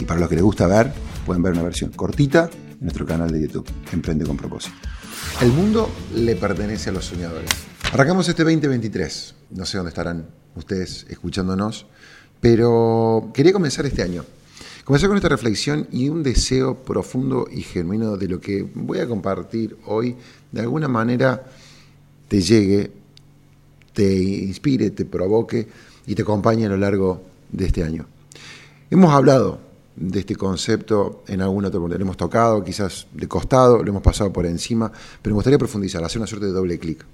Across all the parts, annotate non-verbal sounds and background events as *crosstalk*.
Y para los que les gusta ver, pueden ver una versión cortita en nuestro canal de YouTube, Emprende con propósito. El mundo le pertenece a los soñadores. Arrancamos este 2023. No sé dónde estarán ustedes escuchándonos, pero quería comenzar este año. Comenzar con esta reflexión y un deseo profundo y genuino de lo que voy a compartir hoy, de alguna manera te llegue, te inspire, te provoque y te acompañe a lo largo de este año. Hemos hablado de este concepto en algún otro momento. Lo hemos tocado, quizás de costado, lo hemos pasado por encima, pero me gustaría profundizar, hacer una suerte de doble clic.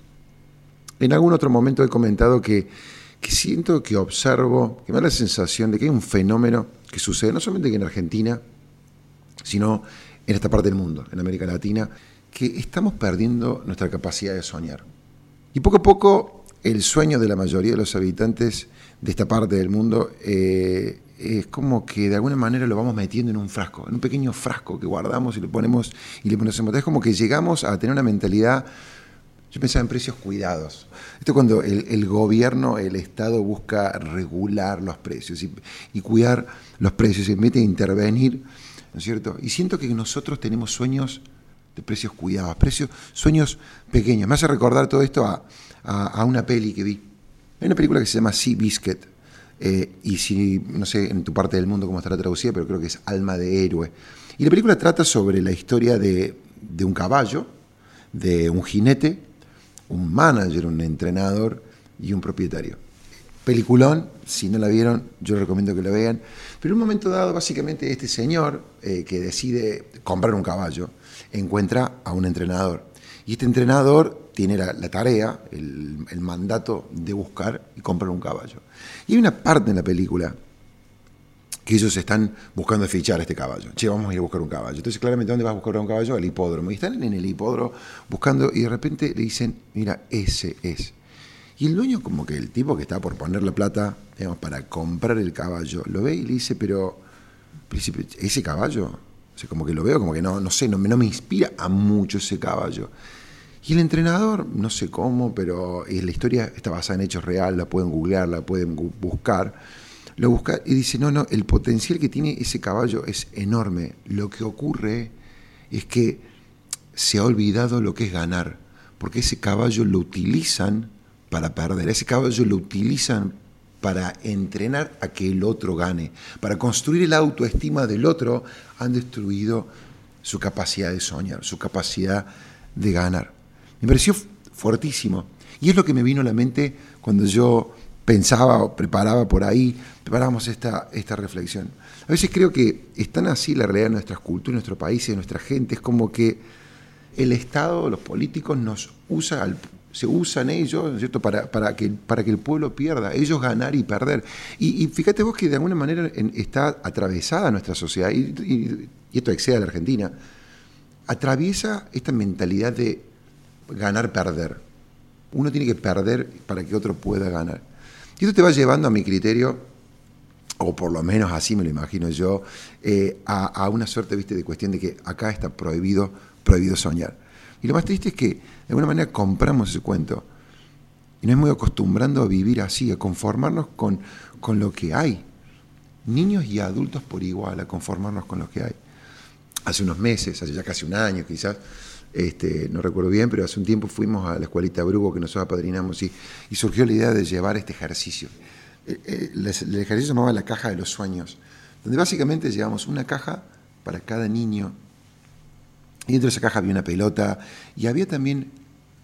En algún otro momento he comentado que, que, siento que observo, que me da la sensación de que hay un fenómeno que sucede no solamente en Argentina, sino en esta parte del mundo, en América Latina, que estamos perdiendo nuestra capacidad de soñar. Y poco a poco el sueño de la mayoría de los habitantes de esta parte del mundo eh, es como que de alguna manera lo vamos metiendo en un frasco, en un pequeño frasco que guardamos y le ponemos y le ponemos. Es como que llegamos a tener una mentalidad. Yo pensaba en precios cuidados. Esto es cuando el, gobierno, el Estado busca regular los precios y, cuidar los precios, y mete a intervenir, ¿no es cierto? Y siento que nosotros tenemos sueños de precios cuidados, precios, sueños pequeños. Me hace recordar todo esto a, a una peli que vi. Hay una película que se llama Sea Biscuit eh, y si, no sé en tu parte del mundo cómo estará traducida, pero creo que es Alma de Héroe. Y la película trata sobre la historia de, de un caballo, de un jinete, un manager, un entrenador y un propietario. Peliculón, si no la vieron, yo recomiendo que la vean. Pero en un momento dado, básicamente, este señor eh, que decide comprar un caballo encuentra a un entrenador. Y este entrenador tiene la, tarea, el, mandato de buscar y comprar un caballo. Y hay una parte en la película que ellos están buscando fichar a este caballo. Che, vamos a ir a buscar un caballo. Entonces, claramente, ¿dónde vas a buscar un caballo? Al hipódromo. Y están en el hipódromo buscando y de repente le dicen, mira, ese es. Y el dueño, como que el tipo que está por poner la plata, digamos, para comprar el caballo, lo ve y le dice, pero, ese caballo, o sea, como que lo veo, como que no, no sé, no, no me inspira a mucho ese caballo. Y el entrenador, no sé cómo, pero la historia está basada en hechos reales, la pueden googlear, la pueden buscar. Lo busca y dice, no, no, el potencial que tiene ese caballo es enorme. Lo que ocurre es que se ha olvidado lo que es ganar, porque ese caballo lo utilizan para perder, ese caballo lo utilizan para entrenar a que el otro gane, para construir el autoestima del otro, han destruido su capacidad de soñar, su capacidad de ganar. Me pareció fuertísimo. Y es lo que me vino a la mente cuando yo pensaba o preparaba por ahí, preparábamos esta, esta reflexión. A veces creo que es tan así la realidad de nuestras culturas, de nuestro país y de nuestra gente, es como que el Estado, los políticos nos usan, se usan ellos, ¿cierto? Para, para, que, para que el pueblo pierda, ellos ganar y perder. Y, fíjate vos que de alguna manera está atravesada nuestra sociedad, y, esto excede a la Argentina, atraviesa esta mentalidad de ganar, perder. Uno tiene que perder para que otro pueda ganar. Y esto te va llevando a mi criterio, o por lo menos así me lo imagino yo, eh, a, una suerte ¿viste, de cuestión de que acá está prohibido, prohibido soñar. Y lo más triste es que de alguna manera compramos ese cuento y nos hemos acostumbrando a vivir así, a conformarnos con, con lo que hay. Niños y adultos por igual, a conformarnos con lo que hay. Hace unos meses, hace ya casi un año quizás, este, no recuerdo bien, pero hace un tiempo fuimos a la escuelita Brugo que nosotros apadrinamos y, surgió la idea de llevar este ejercicio. Eh, eh, el, ejercicio se llamaba la caja de los sueños, donde básicamente llevamos una caja para cada niño Y dentro de esa caja había una pelota y había también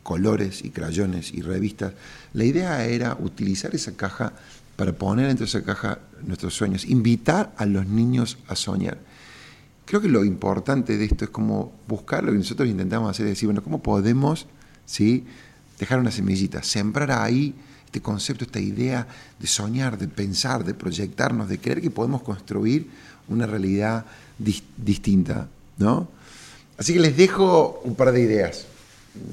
colores y crayones y revistas. La idea era utilizar esa caja para poner dentro de esa caja nuestros sueños, invitar a los niños a soñar. Creo que lo importante de esto es como buscar lo que nosotros intentamos hacer, es decir, bueno, ¿cómo podemos ¿sí? dejar una semillita, sembrar ahí este concepto, esta idea de soñar, de pensar, de proyectarnos, de creer que podemos construir una realidad distinta, ¿no? Así que les dejo un par de ideas,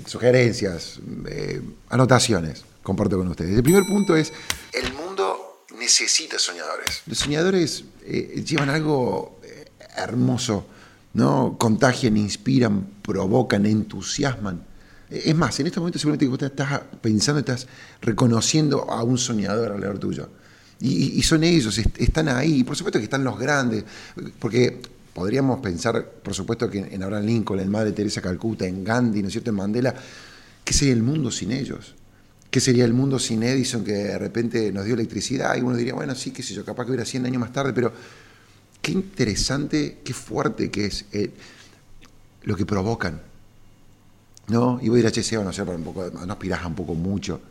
sugerencias, eh, anotaciones, comparto con ustedes. El primer punto es, el mundo necesita soñadores. Los soñadores eh, llevan algo eh, hermoso, ¿no? Contagian, inspiran, provocan, entusiasman. Es más, en este momento seguramente vos estás pensando, estás reconociendo a un soñador alrededor tuyo. Y, y, son ellos, están ahí. Por supuesto que están los grandes, porque podríamos pensar, por supuesto, que en Abraham Lincoln, en Madre Teresa Calcuta, en Gandhi, ¿no es cierto?, en Mandela, ¿qué sería el mundo sin ellos? ¿Qué sería el mundo sin Edison que de repente nos dio electricidad? Y uno diría, bueno, sí, qué sé yo, capaz que hubiera 100 años más tarde, pero qué interesante, qué fuerte que es eh, lo que provocan. ¿No? Y voy a ir a che, no sé, un poco, no aspirás un poco mucho.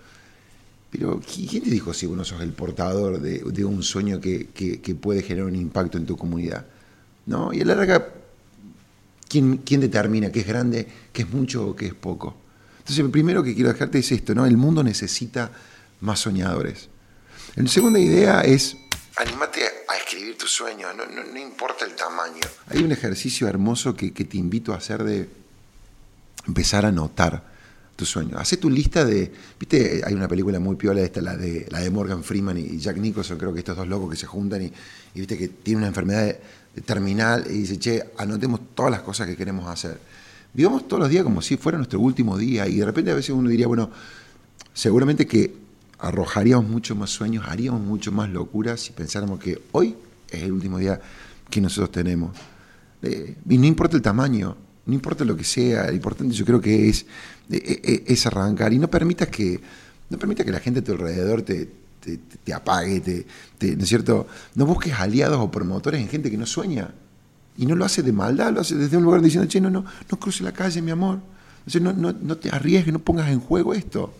Pero ¿quién te dijo si uno sos el portador de, un sueño que puede generar un impacto en tu comunidad? ¿No? Y a la larga, ¿quién, ¿quién, determina qué es grande, qué es mucho o qué es poco? Entonces, lo primero que quiero dejarte es esto, ¿no? El mundo necesita más soñadores. La segunda idea es, animate a escribir tus sueños, no, no, importa el tamaño. Hay un ejercicio hermoso que, que te invito a hacer de empezar a notar tu sueño. Hacé tu lista de. Viste, hay una película muy piola, esta, la de, la de Morgan Freeman y Jack Nicholson, creo que estos dos locos que se juntan y, y viste que tienen una enfermedad terminal y dice, che, anotemos todas las cosas que queremos hacer. Vivamos todos los días como si fuera nuestro último día y de repente a veces uno diría, bueno, seguramente que arrojaríamos mucho más sueños, haríamos mucho más locuras si pensáramos que hoy es el último día que nosotros tenemos. Eh, y no importa el tamaño, no importa lo que sea, lo importante yo creo que es, eh, eh, es arrancar y no permitas que, no permita que la gente a tu alrededor te, te, apague, te, ¿no cierto? No busques aliados o promotores en gente que no sueña. Y no lo hace de maldad, lo hace desde un lugar diciendo, che, no, no, no cruce la calle, mi amor. no, no, no te arriesgues, no pongas en juego esto.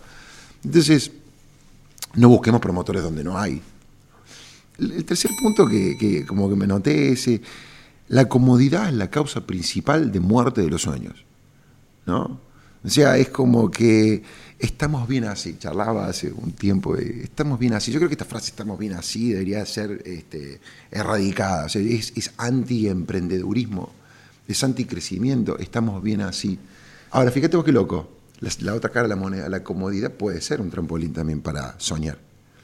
Entonces, no busquemos promotores donde no hay. El, tercer punto que, que, como que me noté es, eh, la comodidad es la causa principal de muerte de los sueños. ¿no? O sea, es como que estamos bien así. Charlaba hace un tiempo estamos bien así. Yo creo que esta frase estamos bien así debería ser este, erradicada. Es, anti-emprendedurismo, es anti-crecimiento. Estamos bien así. Ahora, fíjate vos qué loco. La, otra cara de la moneda, la comodidad puede ser un trampolín también para soñar.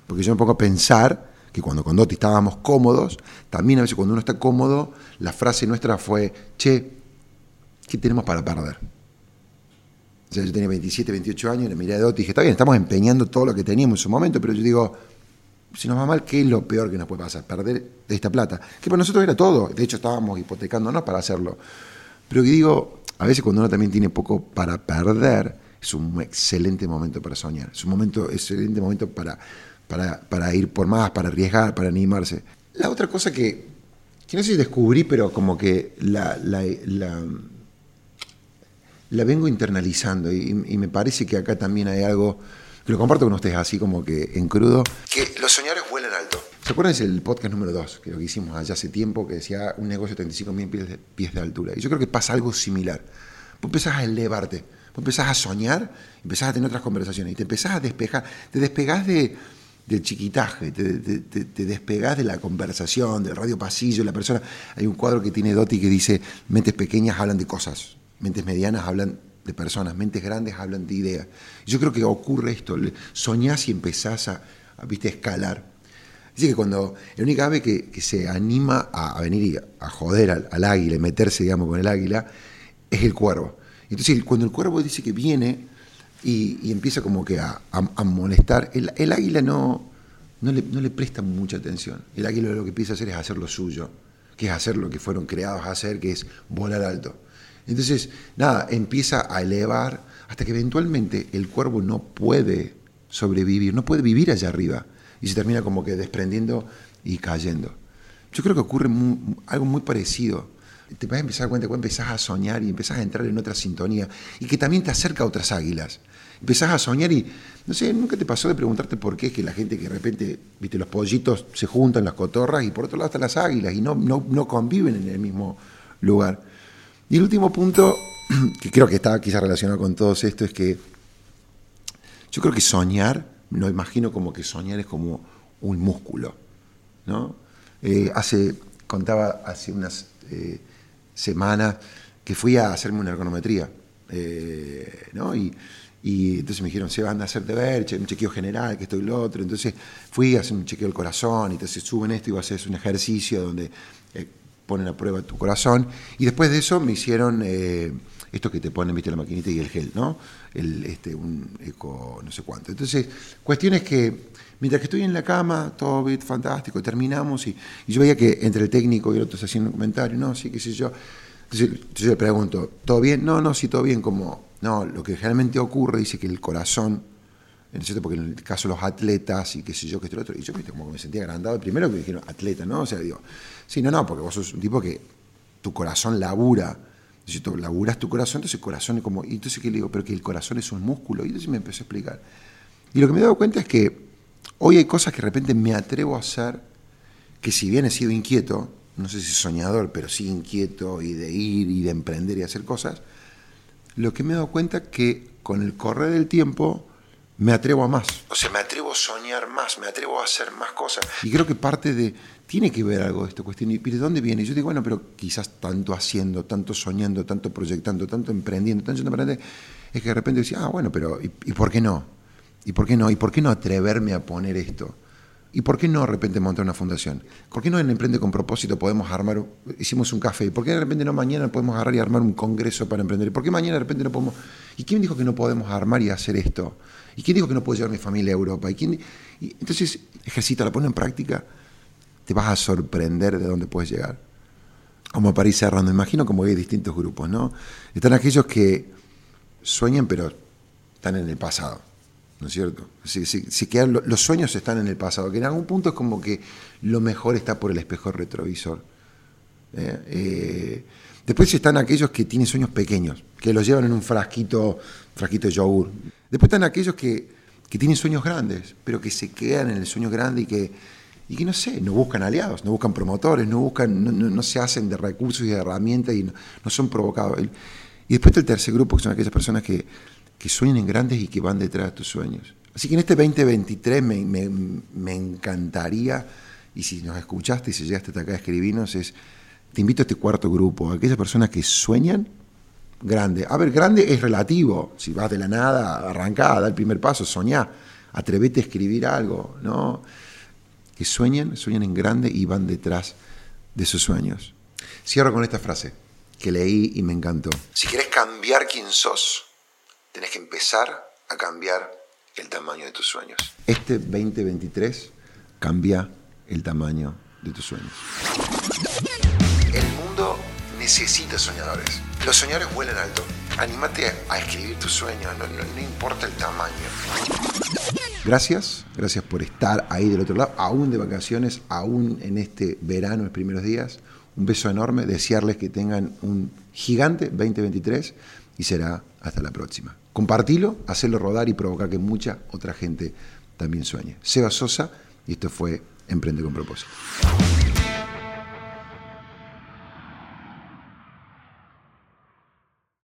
Porque yo me pongo a pensar que cuando con Dotti estábamos cómodos, también a veces cuando uno está cómodo, la frase nuestra fue, che, ¿qué tenemos para perder? yo tenía 27, 28 años, le miré a Dotti y dije, está bien, estamos empeñando todo lo que teníamos en su momento, pero yo digo, si nos va mal, ¿qué es lo peor que nos puede pasar? Perder esta plata. Que para nosotros era todo. De hecho, estábamos hipotecándonos para hacerlo. Pero que digo, a veces cuando uno también tiene poco para perder, es un excelente momento para soñar. Es un momento, excelente momento para, para, ir por más, para arriesgar, para animarse. La otra cosa que, que no sé si descubrí, pero como que la la vengo internalizando y, me parece que acá también hay algo que lo comparto con ustedes así como que en crudo, que los soñadores vuelan alto. ¿Se acuerdan del podcast número 2, que lo que hicimos allá hace tiempo, que decía un negocio de 35 mil pies pies de altura? Y yo creo que pasa algo similar. Vos empezás a elevarte, vos empezás a soñar, empezás a tener otras conversaciones y te empezás a despejar, te despegás de, del chiquitaje, te, te, despegás de la conversación, del radio pasillo, la persona. Hay un cuadro que tiene Dotti que dice, mentes pequeñas hablan de cosas, Mentes medianas hablan de personas, mentes grandes hablan de ideas. Yo creo que ocurre esto, soñás y empezás a, ¿viste, escalar. Así que cuando la única ave que, se anima a, venir a, joder al, águila, meterse, digamos, con el águila, es el cuervo. Entonces, cuando el cuervo dice que viene y, empieza como que a, molestar, el, águila no, no le, presta mucha atención. El águila lo que empieza a hacer es hacer lo suyo, que es hacer lo que fueron creados a hacer, que es volar alto. Entonces, nada, empieza a elevar hasta que eventualmente el cuervo no puede sobrevivir, no puede vivir allá arriba y se termina como que desprendiendo y cayendo. Yo creo que ocurre algo muy parecido. te vas a empezar a dar cuenta cuando empezás a soñar y empezás a entrar en otra sintonía y que también te acerca a otras águilas. Empezás a soñar y, no sé, nunca te pasó de preguntarte por qué es que la gente que de repente, viste, los pollitos se juntan, las cotorras, y por otro lado están las águilas y no, no, no conviven en el mismo lugar. Y el último punto, *clears throat* que creo que está quizás relacionado con todo esto, es que yo creo que soñar, no imagino como que soñar es como un músculo, ¿no? Eh, hace, contaba hace unas eh, semanas que fui a hacerme una ergonometría, eh, ¿no? Y, entonces me dijeron, se van a hacerte ver, un chequeo general, que esto y lo otro. Entonces fui a hacer un chequeo del corazón, y entonces suben esto y vas a hacer un ejercicio donde ponen a prueba tu corazón. Y después de eso me hicieron esto que te ponen, viste, la maquinita y el gel, ¿no? El, este, un eco, no sé cuánto. Entonces, cuestiones que, mientras que estoy en la cama, todo bien, fantástico, terminamos, y, yo veía que entre el técnico y el otro se un comentario, no, sí, qué sé yo. Entonces, yo le pregunto, ¿todo bien? No, no, sí, todo bien, como, no, lo que realmente ocurre, dice que el corazón, ¿no porque en el caso de los atletas y qué sé yo, que esto y otro, y yo como que me sentía agrandado, primero me dijeron atleta, ¿no? O sea, digo, sí, no, no, porque vos sos un tipo que tu corazón labura entonces tú laburas tu corazón, entonces el corazón es como... Y entonces ¿qué le digo? Pero que el corazón es un músculo. Y entonces me empezó a explicar. Y lo que me he dado cuenta es que hoy hay cosas que de repente me atrevo a hacer, que si bien he sido inquieto, no sé si soñador, pero sí inquieto y de ir y de emprender y hacer cosas, lo que me he dado cuenta es que con el correr del tiempo me atrevo a más. O sea, me atrevo a soñar más, me atrevo a hacer más cosas. Y creo que parte de, tiene que ver algo de esta cuestión. ¿Y de dónde viene? Y yo digo, bueno, pero quizás tanto haciendo, tanto soñando, tanto proyectando, tanto emprendiendo, tanto emprender, es que de repente decía, ah, bueno, pero ¿y, por qué no? ¿Y por qué no? ¿Y por qué no atreverme a poner esto? ¿Y por qué no de repente montar una fundación? ¿Por qué no en Emprende con propósito podemos armar, hicimos un café? ¿Por qué de repente no mañana podemos agarrar y armar un congreso para emprender? ¿Por qué mañana de repente no podemos? ¿Y quién dijo que no podemos armar y hacer esto? ¿Y quién dijo que no puedo llevar mi familia a Europa? ¿Y entonces, ejercita, la pone en práctica te vas a sorprender de dónde puedes llegar. Como para ir cerrando, imagino como hay distintos grupos, ¿no? Están aquellos que sueñan pero están en el pasado, ¿no es cierto? Si, quedan, los sueños están en el pasado, que en algún punto es como que lo mejor está por el espejo retrovisor. ¿eh? Eh, después están aquellos que tienen sueños pequeños, que los llevan en un frasquito, frasquito de yogur. Después están aquellos que, que tienen sueños grandes, pero que se quedan en el sueño grande y que y que no sé, no buscan aliados, no buscan promotores, no, buscan, no, se hacen de recursos y de herramientas y no, son provocados. Y después está el tercer grupo, que son aquellas personas que, que, sueñan en grandes y que van detrás de tus sueños. Así que en este 2023 me, me, me encantaría, y si nos escuchaste y si llegaste hasta acá a escribirnos, es, te invito a este cuarto grupo, aquellas personas que sueñan grande. A ver, grande es relativo, si vas de la nada, arrancá, da el primer paso, soñá, atrevete a escribir algo, ¿no? que sueñan, sueñan en grande y van detrás de sus sueños. Cierro con esta frase que leí y me encantó. Si quieres cambiar quién sos, tenés que empezar a cambiar el tamaño de tus sueños. Este 2023 cambia el tamaño de tus sueños. El mundo necesita soñadores. Los soñadores vuelan alto. Anímate a escribir tus sueños, no, no importa el tamaño. Gracias, gracias por estar ahí del otro lado, aún de vacaciones, aún en este verano, los primeros días. Un beso enorme, desearles que tengan un gigante 2023 y será hasta la próxima. Compartilo, hacerlo rodar y provocar que mucha otra gente también sueñe. Seba Sosa y esto fue Emprende con propósito.